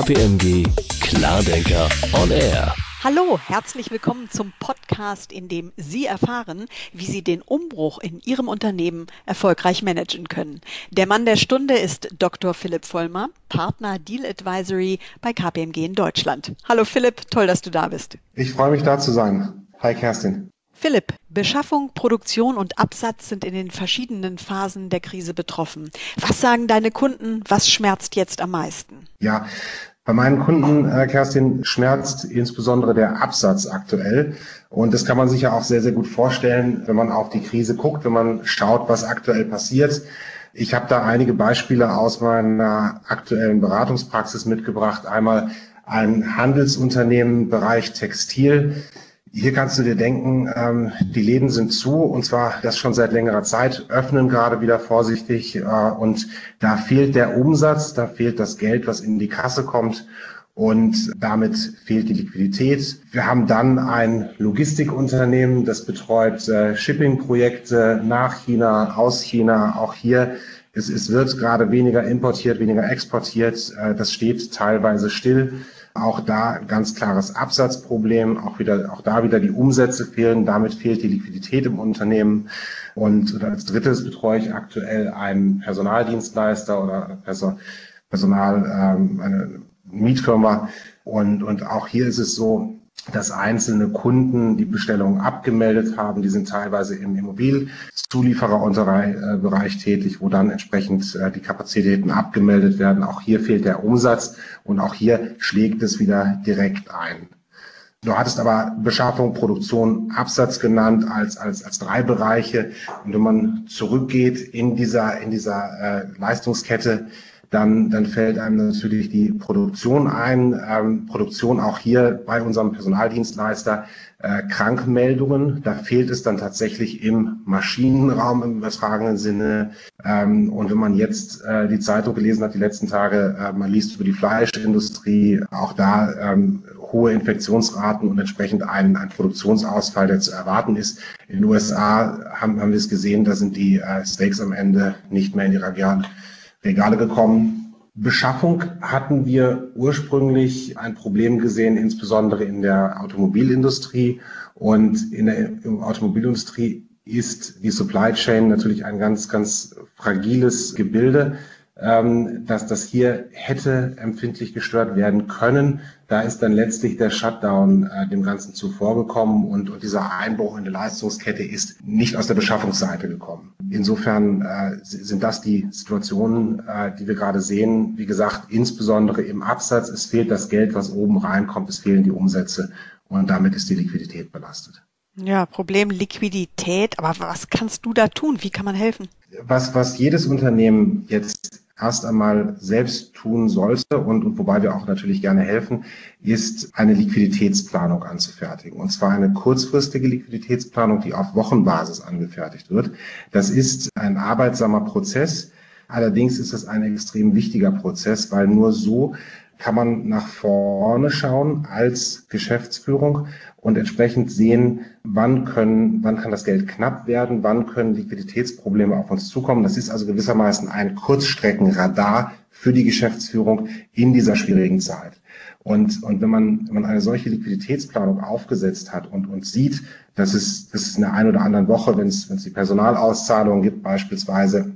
KPMG Klardenker on Air. Hallo, herzlich willkommen zum Podcast, in dem Sie erfahren, wie Sie den Umbruch in Ihrem Unternehmen erfolgreich managen können. Der Mann der Stunde ist Dr. Philipp Vollmer, Partner Deal Advisory bei KPMG in Deutschland. Hallo Philipp, toll, dass du da bist. Ich freue mich da zu sein. Hi Kerstin. Philipp, Beschaffung, Produktion und Absatz sind in den verschiedenen Phasen der Krise betroffen. Was sagen deine Kunden? Was schmerzt jetzt am meisten? Ja, bei meinen Kunden, äh, Kerstin, schmerzt insbesondere der Absatz aktuell. Und das kann man sich ja auch sehr, sehr gut vorstellen, wenn man auf die Krise guckt, wenn man schaut, was aktuell passiert. Ich habe da einige Beispiele aus meiner aktuellen Beratungspraxis mitgebracht. Einmal ein Handelsunternehmen im Bereich Textil. Hier kannst du dir denken, ähm, die Läden sind zu und zwar das schon seit längerer Zeit, öffnen gerade wieder vorsichtig äh, und da fehlt der Umsatz, da fehlt das Geld, was in die Kasse kommt und damit fehlt die Liquidität. Wir haben dann ein Logistikunternehmen, das betreut äh, Shipping-Projekte nach China, aus China. Auch hier es, es wird gerade weniger importiert, weniger exportiert. Äh, das steht teilweise still. Auch da ganz klares Absatzproblem, auch wieder, auch da wieder die Umsätze fehlen, damit fehlt die Liquidität im Unternehmen. Und als drittes betreue ich aktuell einen Personaldienstleister oder Personal, ähm, eine Mietfirma. Und, und auch hier ist es so, dass einzelne Kunden die Bestellungen abgemeldet haben. Die sind teilweise im Immobilzuliefererbereich tätig, wo dann entsprechend äh, die Kapazitäten abgemeldet werden. Auch hier fehlt der Umsatz und auch hier schlägt es wieder direkt ein. Du hattest aber Beschaffung, Produktion, Absatz genannt als, als, als drei Bereiche. Und wenn man zurückgeht in dieser, in dieser äh, Leistungskette, dann, dann fällt einem natürlich die Produktion ein. Ähm, Produktion auch hier bei unserem Personaldienstleister. Äh, Krankmeldungen, da fehlt es dann tatsächlich im Maschinenraum im übertragenen Sinne. Ähm, und wenn man jetzt äh, die Zeitung gelesen hat, die letzten Tage, äh, man liest über die Fleischindustrie, auch da ähm, hohe Infektionsraten und entsprechend ein, ein Produktionsausfall, der zu erwarten ist. In den USA haben, haben wir es gesehen, da sind die äh, Steaks am Ende nicht mehr in die Regale Regale gekommen. Beschaffung hatten wir ursprünglich ein Problem gesehen, insbesondere in der Automobilindustrie. Und in der Automobilindustrie ist die Supply Chain natürlich ein ganz, ganz fragiles Gebilde dass das hier hätte empfindlich gestört werden können. Da ist dann letztlich der Shutdown äh, dem Ganzen zuvorgekommen und, und dieser Einbruch in die Leistungskette ist nicht aus der Beschaffungsseite gekommen. Insofern äh, sind das die Situationen, äh, die wir gerade sehen. Wie gesagt, insbesondere im Absatz. Es fehlt das Geld, was oben reinkommt. Es fehlen die Umsätze und damit ist die Liquidität belastet. Ja, Problem Liquidität. Aber was kannst du da tun? Wie kann man helfen? Was, was jedes Unternehmen jetzt erst einmal selbst tun sollte und, und wobei wir auch natürlich gerne helfen, ist eine Liquiditätsplanung anzufertigen. Und zwar eine kurzfristige Liquiditätsplanung, die auf Wochenbasis angefertigt wird. Das ist ein arbeitsamer Prozess. Allerdings ist es ein extrem wichtiger Prozess, weil nur so kann man nach vorne schauen als Geschäftsführung und entsprechend sehen, wann können, wann kann das Geld knapp werden, wann können Liquiditätsprobleme auf uns zukommen. Das ist also gewissermaßen ein Kurzstreckenradar für die Geschäftsführung in dieser schwierigen Zeit. Und, und wenn man, wenn man eine solche Liquiditätsplanung aufgesetzt hat und, und sieht, dass es, dass es in der einen oder anderen Woche, wenn es, wenn es die Personalauszahlung gibt, beispielsweise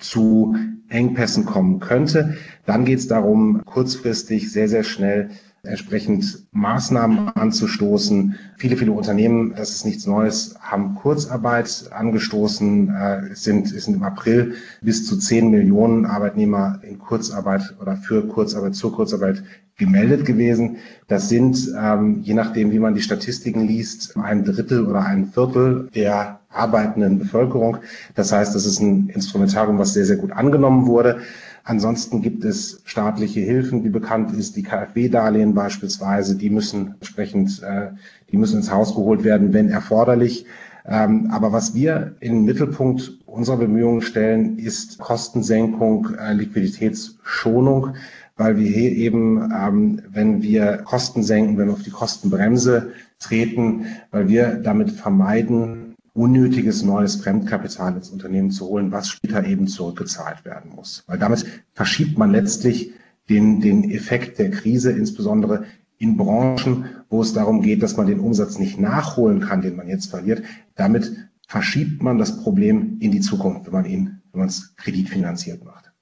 zu Engpässen kommen könnte. Dann geht es darum, kurzfristig sehr, sehr schnell entsprechend Maßnahmen anzustoßen. Viele, viele Unternehmen, das ist nichts Neues, haben Kurzarbeit angestoßen. Äh, es sind, es sind im April bis zu 10 Millionen Arbeitnehmer in Kurzarbeit oder für Kurzarbeit, zur Kurzarbeit gemeldet gewesen. Das sind, ähm, je nachdem, wie man die Statistiken liest, ein Drittel oder ein Viertel der arbeitenden Bevölkerung. Das heißt, das ist ein Instrumentarium, was sehr, sehr gut angenommen wurde. Ansonsten gibt es staatliche Hilfen, wie bekannt ist, die KfW-Darlehen beispielsweise, die müssen entsprechend, äh, die müssen ins Haus geholt werden, wenn erforderlich. Ähm, aber was wir in den Mittelpunkt unserer Bemühungen stellen, ist Kostensenkung, äh, Liquiditätsschonung, weil wir hier eben, ähm, wenn wir Kosten senken, wenn wir auf die Kostenbremse treten, weil wir damit vermeiden, unnötiges neues Fremdkapital ins Unternehmen zu holen, was später eben zurückgezahlt werden muss. Weil damit verschiebt man letztlich den, den Effekt der Krise, insbesondere in Branchen, wo es darum geht, dass man den Umsatz nicht nachholen kann, den man jetzt verliert. Damit verschiebt man das Problem in die Zukunft, wenn man ihn, wenn man es kreditfinanziert macht.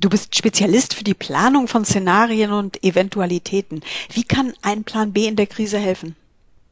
Du bist Spezialist für die Planung von Szenarien und Eventualitäten. Wie kann ein Plan B in der Krise helfen?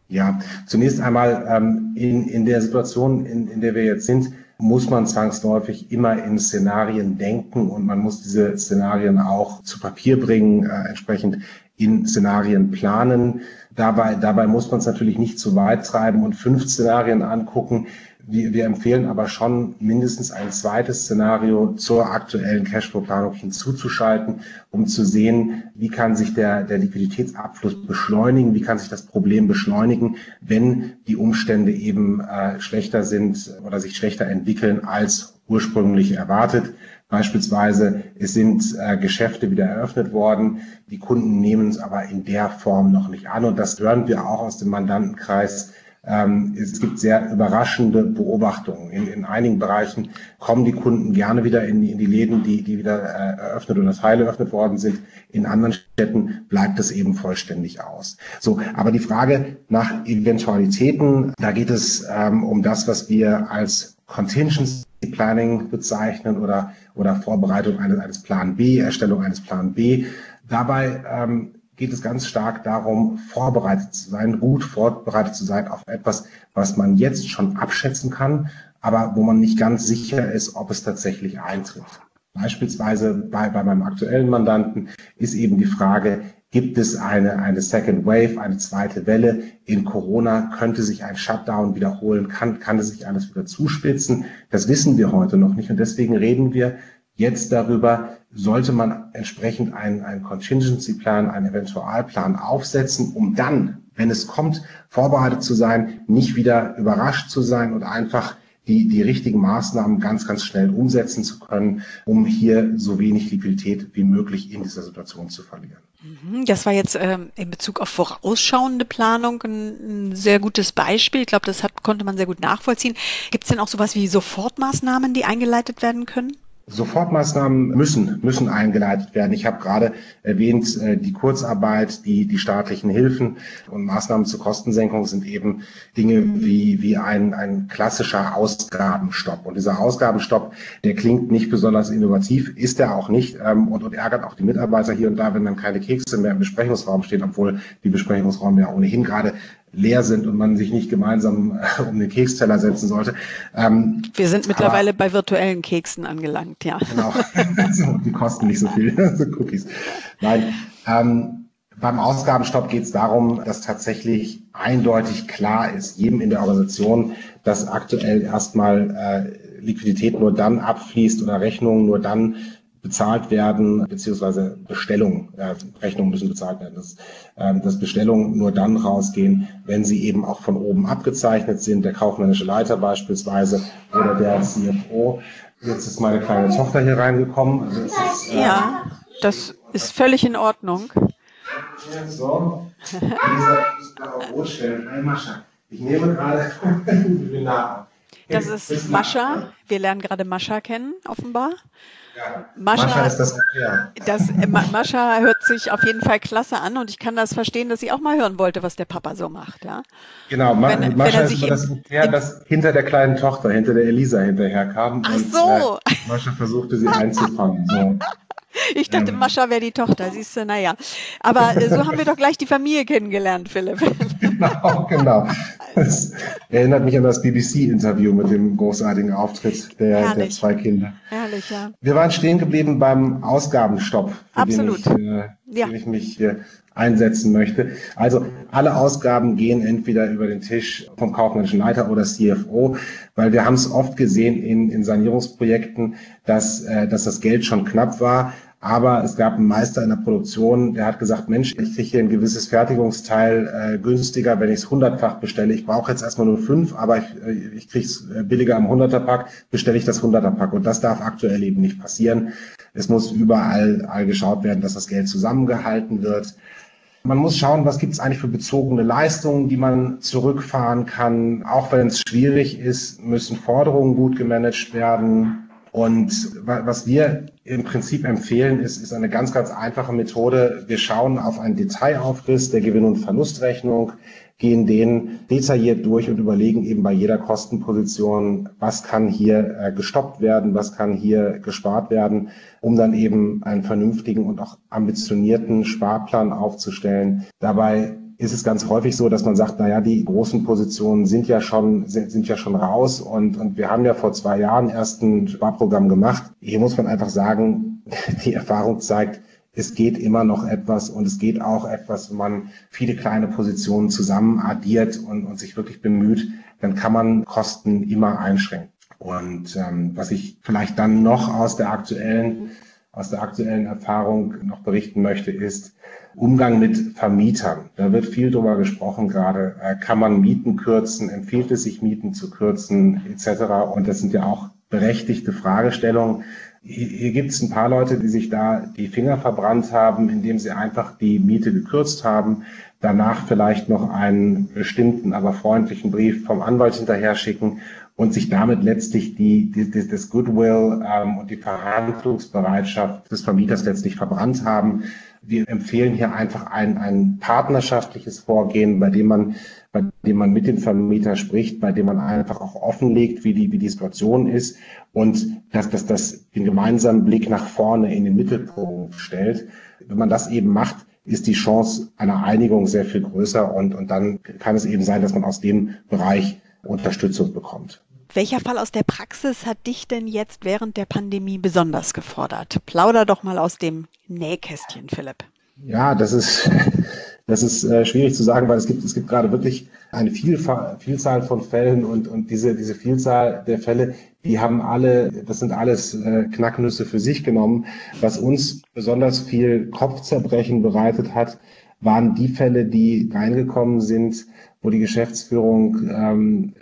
Ja, zunächst einmal ähm, in, in der Situation, in, in der wir jetzt sind, muss man zwangsläufig immer in Szenarien denken und man muss diese Szenarien auch zu Papier bringen, äh, entsprechend in Szenarien planen. Dabei, dabei muss man es natürlich nicht zu weit treiben und fünf Szenarien angucken. Wir, wir empfehlen aber schon mindestens ein zweites Szenario zur aktuellen Cashflow-Planung hinzuzuschalten, um zu sehen, wie kann sich der, der Liquiditätsabfluss beschleunigen, wie kann sich das Problem beschleunigen, wenn die Umstände eben äh, schlechter sind oder sich schlechter entwickeln als ursprünglich erwartet. Beispielsweise, es sind äh, Geschäfte wieder eröffnet worden, die Kunden nehmen es aber in der Form noch nicht an. Und das hören wir auch aus dem Mandantenkreis es gibt sehr überraschende Beobachtungen. In, in, einigen Bereichen kommen die Kunden gerne wieder in die, in die Läden, die, die wieder äh, eröffnet oder Teile eröffnet worden sind. In anderen Städten bleibt es eben vollständig aus. So, aber die Frage nach Eventualitäten, da geht es ähm, um das, was wir als Contingency Planning bezeichnen oder, oder Vorbereitung eines, eines Plan B, Erstellung eines Plan B. Dabei ähm, geht es ganz stark darum, vorbereitet zu sein, gut vorbereitet zu sein auf etwas, was man jetzt schon abschätzen kann, aber wo man nicht ganz sicher ist, ob es tatsächlich eintritt. Beispielsweise bei, bei meinem aktuellen Mandanten ist eben die Frage, gibt es eine, eine Second Wave, eine zweite Welle in Corona? Könnte sich ein Shutdown wiederholen? Kann, kann es sich alles wieder zuspitzen? Das wissen wir heute noch nicht. Und deswegen reden wir jetzt darüber, sollte man entsprechend einen, einen Contingency-Plan, einen Eventualplan aufsetzen, um dann, wenn es kommt, vorbereitet zu sein, nicht wieder überrascht zu sein und einfach die, die richtigen Maßnahmen ganz, ganz schnell umsetzen zu können, um hier so wenig Liquidität wie möglich in dieser Situation zu verlieren. Mhm, das war jetzt ähm, in Bezug auf vorausschauende Planung ein, ein sehr gutes Beispiel. Ich glaube, das hat, konnte man sehr gut nachvollziehen. Gibt es denn auch sowas wie Sofortmaßnahmen, die eingeleitet werden können? Sofortmaßnahmen müssen, müssen eingeleitet werden. Ich habe gerade erwähnt, äh, die Kurzarbeit, die, die staatlichen Hilfen und Maßnahmen zur Kostensenkung sind eben Dinge wie, wie ein, ein klassischer Ausgabenstopp. Und dieser Ausgabenstopp, der klingt nicht besonders innovativ, ist er auch nicht ähm, und, und ärgert auch die Mitarbeiter hier und da, wenn dann keine Kekse mehr im Besprechungsraum stehen, obwohl die Besprechungsräume ja ohnehin gerade leer sind und man sich nicht gemeinsam äh, um den Keksteller setzen sollte. Ähm, Wir sind mittlerweile aber, bei virtuellen Keksen angelangt, ja. Genau, die kosten nicht so viel, so Cookies. Nein, ähm, beim Ausgabenstopp geht es darum, dass tatsächlich eindeutig klar ist, jedem in der Organisation, dass aktuell erstmal äh, Liquidität nur dann abfließt oder Rechnungen nur dann bezahlt werden, beziehungsweise Bestellungen, äh, Rechnungen müssen bezahlt werden, dass, äh, dass Bestellungen nur dann rausgehen, wenn sie eben auch von oben abgezeichnet sind, der kaufmännische Leiter beispielsweise oder der CFO. Jetzt ist meine kleine Tochter hier reingekommen. Also ist, äh, ja, das ist völlig in Ordnung. So, ich nehme gerade Das ist Mascha. Wir lernen gerade Mascha kennen, offenbar. Mascha, Mascha, ist das, ja. das, äh, Mascha hört sich auf jeden Fall klasse an und ich kann das verstehen, dass sie auch mal hören wollte, was der Papa so macht. Ja? Genau, Ma wenn, Mascha wenn ist das Pferd, das hinter der kleinen Tochter, hinter der Elisa hinterherkam. Ach und, so. Äh, Mascha versuchte sie einzufangen. So. Ich dachte, ähm. Mascha wäre die Tochter, siehst du, naja. Aber äh, so haben wir doch gleich die Familie kennengelernt, Philipp. Genau, genau. Das erinnert mich an das BBC-Interview mit dem großartigen Auftritt der, der, zwei Kinder. Herrlich, ja. Wir waren stehen geblieben beim Ausgabenstopp, für Absolut. den ich, äh, ja. den ich mich hier einsetzen möchte. Also alle Ausgaben gehen entweder über den Tisch vom kaufmännischen Leiter oder CFO, weil wir haben es oft gesehen in, in Sanierungsprojekten, dass, äh, dass das Geld schon knapp war. Aber es gab einen Meister in der Produktion, der hat gesagt, Mensch, ich kriege hier ein gewisses Fertigungsteil äh, günstiger, wenn ich es hundertfach bestelle. Ich brauche jetzt erstmal nur fünf, aber ich, äh, ich kriege es äh, billiger am Hunderterpack, bestelle ich das Hunderterpack. Und das darf aktuell eben nicht passieren. Es muss überall all geschaut werden, dass das Geld zusammengehalten wird. Man muss schauen, was gibt es eigentlich für bezogene Leistungen, die man zurückfahren kann. Auch wenn es schwierig ist, müssen Forderungen gut gemanagt werden. Und was wir im Prinzip empfehlen, ist, ist eine ganz, ganz einfache Methode. Wir schauen auf einen Detailaufriss der Gewinn- und Verlustrechnung, gehen den detailliert durch und überlegen eben bei jeder Kostenposition, was kann hier äh, gestoppt werden, was kann hier gespart werden, um dann eben einen vernünftigen und auch ambitionierten Sparplan aufzustellen. Dabei ist es ganz häufig so, dass man sagt, naja, die großen Positionen sind ja schon, sind, sind ja schon raus und, und wir haben ja vor zwei Jahren erst ein Sparprogramm gemacht. Hier muss man einfach sagen, die Erfahrung zeigt, es geht immer noch etwas und es geht auch etwas, wenn man viele kleine Positionen zusammen addiert und, und sich wirklich bemüht, dann kann man Kosten immer einschränken. Und ähm, was ich vielleicht dann noch aus der aktuellen, aus der aktuellen Erfahrung noch berichten möchte, ist, Umgang mit Vermietern. Da wird viel drüber gesprochen gerade. Äh, kann man Mieten kürzen? Empfiehlt es sich, Mieten zu kürzen, etc.? Und das sind ja auch berechtigte Fragestellungen. Hier gibt es ein paar Leute, die sich da die Finger verbrannt haben, indem sie einfach die Miete gekürzt haben, danach vielleicht noch einen bestimmten, aber freundlichen Brief vom Anwalt hinterher schicken und sich damit letztlich die, die, das Goodwill ähm, und die Verhandlungsbereitschaft des Vermieters letztlich verbrannt haben. Wir empfehlen hier einfach ein, ein partnerschaftliches Vorgehen, bei dem man bei dem man mit dem Vermieter spricht, bei dem man einfach auch offenlegt, wie die, wie die Situation ist und dass das, das den gemeinsamen Blick nach vorne in den Mittelpunkt stellt. Wenn man das eben macht, ist die Chance einer Einigung sehr viel größer und, und dann kann es eben sein, dass man aus dem Bereich Unterstützung bekommt. Welcher Fall aus der Praxis hat dich denn jetzt während der Pandemie besonders gefordert? Plauder doch mal aus dem Nähkästchen, Philipp. Ja, das ist, das ist äh, schwierig zu sagen, weil es gibt, es gibt gerade wirklich eine Vielzahl von Fällen und, und diese, diese Vielzahl der Fälle, die haben alle, das sind alles äh, Knacknüsse für sich genommen. Was uns besonders viel Kopfzerbrechen bereitet hat, waren die Fälle, die reingekommen sind, wo die Geschäftsführung ähm,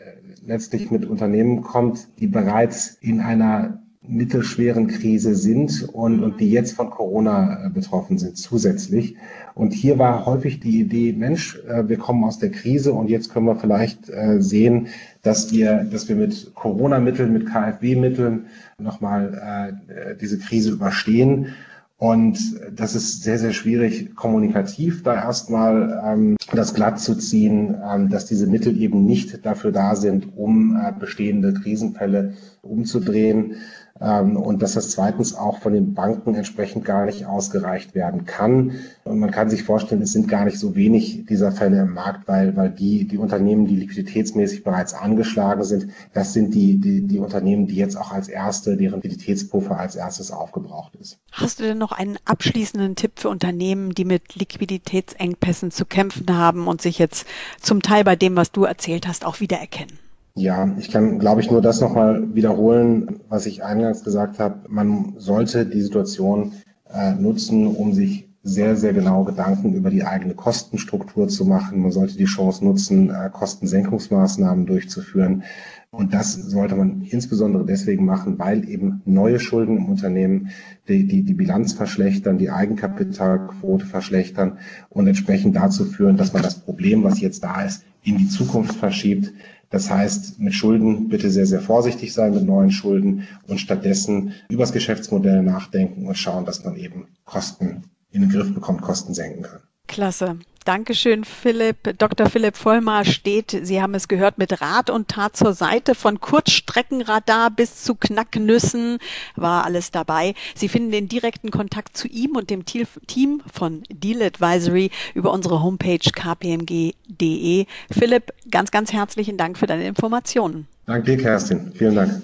letztlich mit Unternehmen kommt, die bereits in einer mittelschweren Krise sind und, und die jetzt von Corona äh, betroffen sind zusätzlich. Und hier war häufig die Idee, Mensch, äh, wir kommen aus der Krise und jetzt können wir vielleicht äh, sehen, dass wir, dass wir mit Corona-Mitteln, mit KfW-Mitteln nochmal diese Krise überstehen. Und das ist sehr, sehr schwierig, kommunikativ da erstmal ähm, das glatt zu ziehen, ähm, dass diese Mittel eben nicht dafür da sind, um äh, bestehende Krisenfälle umzudrehen und dass das zweitens auch von den Banken entsprechend gar nicht ausgereicht werden kann. Und man kann sich vorstellen, es sind gar nicht so wenig dieser Fälle im Markt, weil, weil die, die Unternehmen, die liquiditätsmäßig bereits angeschlagen sind, das sind die, die, die Unternehmen, die jetzt auch als erste, deren Liquiditätspuffer als erstes aufgebraucht ist. Hast du denn noch einen abschließenden Tipp für Unternehmen, die mit Liquiditätsengpässen zu kämpfen haben und sich jetzt zum Teil bei dem, was du erzählt hast, auch wiedererkennen? Ja, ich kann, glaube ich, nur das nochmal wiederholen, was ich eingangs gesagt habe. Man sollte die Situation äh, nutzen, um sich sehr, sehr genau Gedanken über die eigene Kostenstruktur zu machen. Man sollte die Chance nutzen, äh, Kostensenkungsmaßnahmen durchzuführen. Und das sollte man insbesondere deswegen machen, weil eben neue Schulden im Unternehmen die, die, die Bilanz verschlechtern, die Eigenkapitalquote verschlechtern und entsprechend dazu führen, dass man das Problem, was jetzt da ist, in die Zukunft verschiebt. Das heißt, mit Schulden bitte sehr, sehr vorsichtig sein mit neuen Schulden und stattdessen übers Geschäftsmodell nachdenken und schauen, dass man eben Kosten in den Griff bekommt, Kosten senken kann. Klasse. Dankeschön, Philipp. Dr. Philipp Vollmar steht, Sie haben es gehört, mit Rat und Tat zur Seite. Von Kurzstreckenradar bis zu Knacknüssen war alles dabei. Sie finden den direkten Kontakt zu ihm und dem Team von Deal Advisory über unsere Homepage kpmg.de. Philipp, ganz, ganz herzlichen Dank für deine Informationen. Danke, Kerstin. Vielen Dank.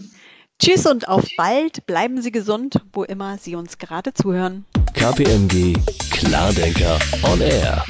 Tschüss und auf bald. Bleiben Sie gesund, wo immer Sie uns gerade zuhören. KPMG Klardenker on Air.